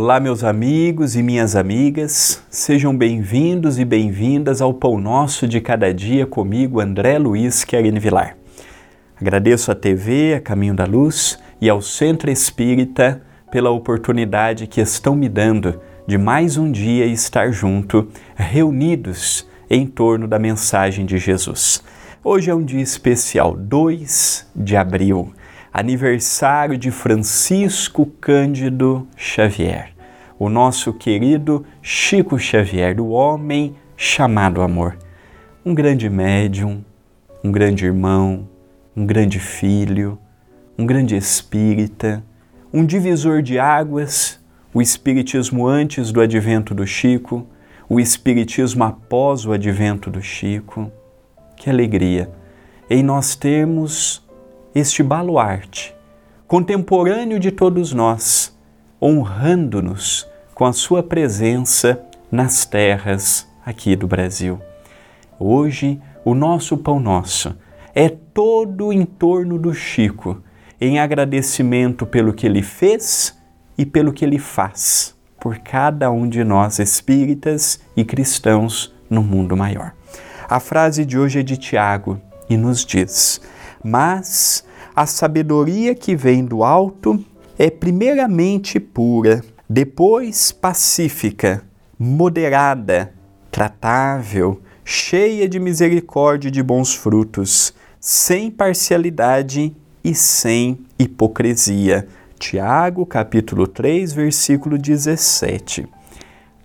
Olá, meus amigos e minhas amigas, sejam bem-vindos e bem-vindas ao Pão Nosso de Cada Dia comigo, André Luiz Querine Vilar. Agradeço à TV, a Caminho da Luz e ao Centro Espírita pela oportunidade que estão me dando de mais um dia estar junto, reunidos em torno da mensagem de Jesus. Hoje é um dia especial, 2 de abril aniversário de Francisco Cândido Xavier, o nosso querido Chico Xavier, o homem chamado amor. Um grande médium, um grande irmão, um grande filho, um grande espírita, um divisor de águas, o espiritismo antes do advento do Chico, o espiritismo após o advento do Chico. Que alegria! Em nós termos este baluarte, contemporâneo de todos nós, honrando-nos com a sua presença nas terras aqui do Brasil. Hoje, o nosso pão nosso é todo em torno do Chico, em agradecimento pelo que ele fez e pelo que ele faz por cada um de nós espíritas e cristãos no mundo maior. A frase de hoje é de Tiago e nos diz: Mas a sabedoria que vem do alto é primeiramente pura, depois pacífica, moderada, tratável, cheia de misericórdia e de bons frutos, sem parcialidade e sem hipocrisia. Tiago, capítulo 3, versículo 17.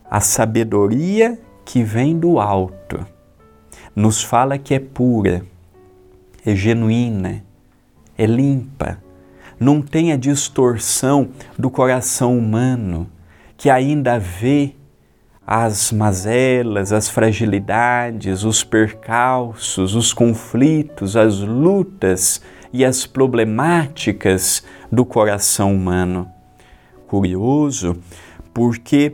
A sabedoria que vem do alto nos fala que é pura, é genuína, é limpa, não tem a distorção do coração humano que ainda vê as mazelas, as fragilidades, os percalços, os conflitos, as lutas e as problemáticas do coração humano. Curioso, porque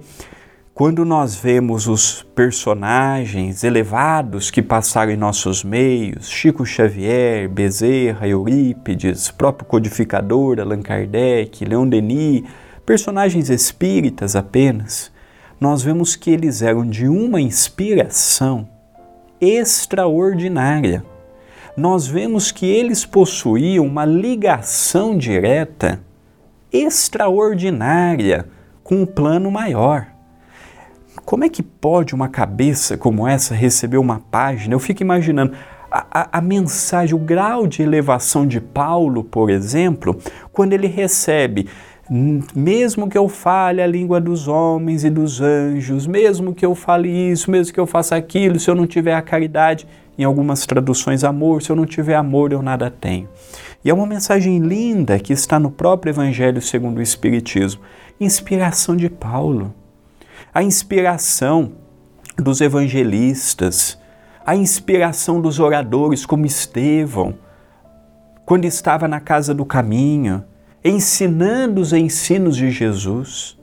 quando nós vemos os personagens elevados que passaram em nossos meios, Chico Xavier, Bezerra, Eurípides, próprio codificador Allan Kardec, Leon Denis, personagens espíritas apenas, nós vemos que eles eram de uma inspiração extraordinária. Nós vemos que eles possuíam uma ligação direta extraordinária com o plano maior. Como é que pode uma cabeça como essa receber uma página? Eu fico imaginando a, a, a, mensagem, o grau de elevação de Paulo, por exemplo, quando ele recebe. Mesmo que eu fale a língua dos homens e dos anjos, mesmo que eu fale isso, mesmo que eu faça aquilo, se eu não tiver a caridade, em algumas traduções, amor, se eu não tiver amor, eu nada tenho. E é uma mensagem linda que está no próprio Evangelho segundo o Espiritismo. Inspiração de Paulo a inspiração dos evangelistas, a inspiração dos oradores como Estevão, quando estava na casa do caminho, ensinando os ensinos de Jesus,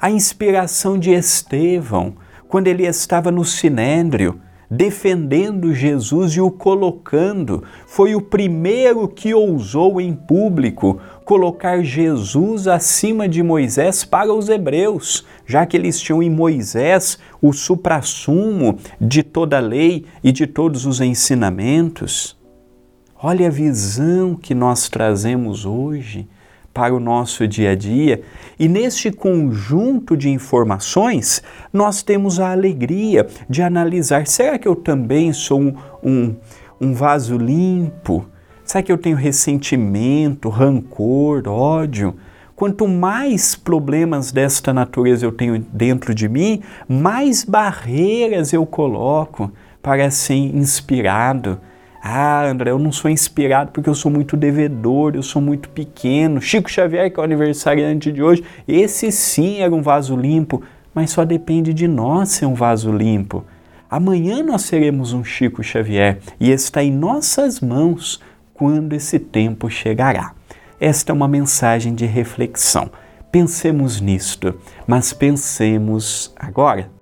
a inspiração de Estevão, quando ele estava no sinédrio, defendendo Jesus e o colocando, foi o primeiro que ousou em público colocar Jesus acima de Moisés para os hebreus, já que eles tinham em Moisés o suprassumo de toda a lei e de todos os ensinamentos. Olha a visão que nós trazemos hoje para o nosso dia a dia. E neste conjunto de informações, nós temos a alegria de analisar: será que eu também sou um, um, um vaso limpo? Será que eu tenho ressentimento, rancor, ódio? Quanto mais problemas desta natureza eu tenho dentro de mim, mais barreiras eu coloco para ser inspirado ah, André, eu não sou inspirado porque eu sou muito devedor, eu sou muito pequeno. Chico Xavier, que é o aniversariante de hoje, esse sim era um vaso limpo, mas só depende de nós ser um vaso limpo. Amanhã nós seremos um Chico Xavier e está em nossas mãos quando esse tempo chegará. Esta é uma mensagem de reflexão. Pensemos nisto, mas pensemos agora.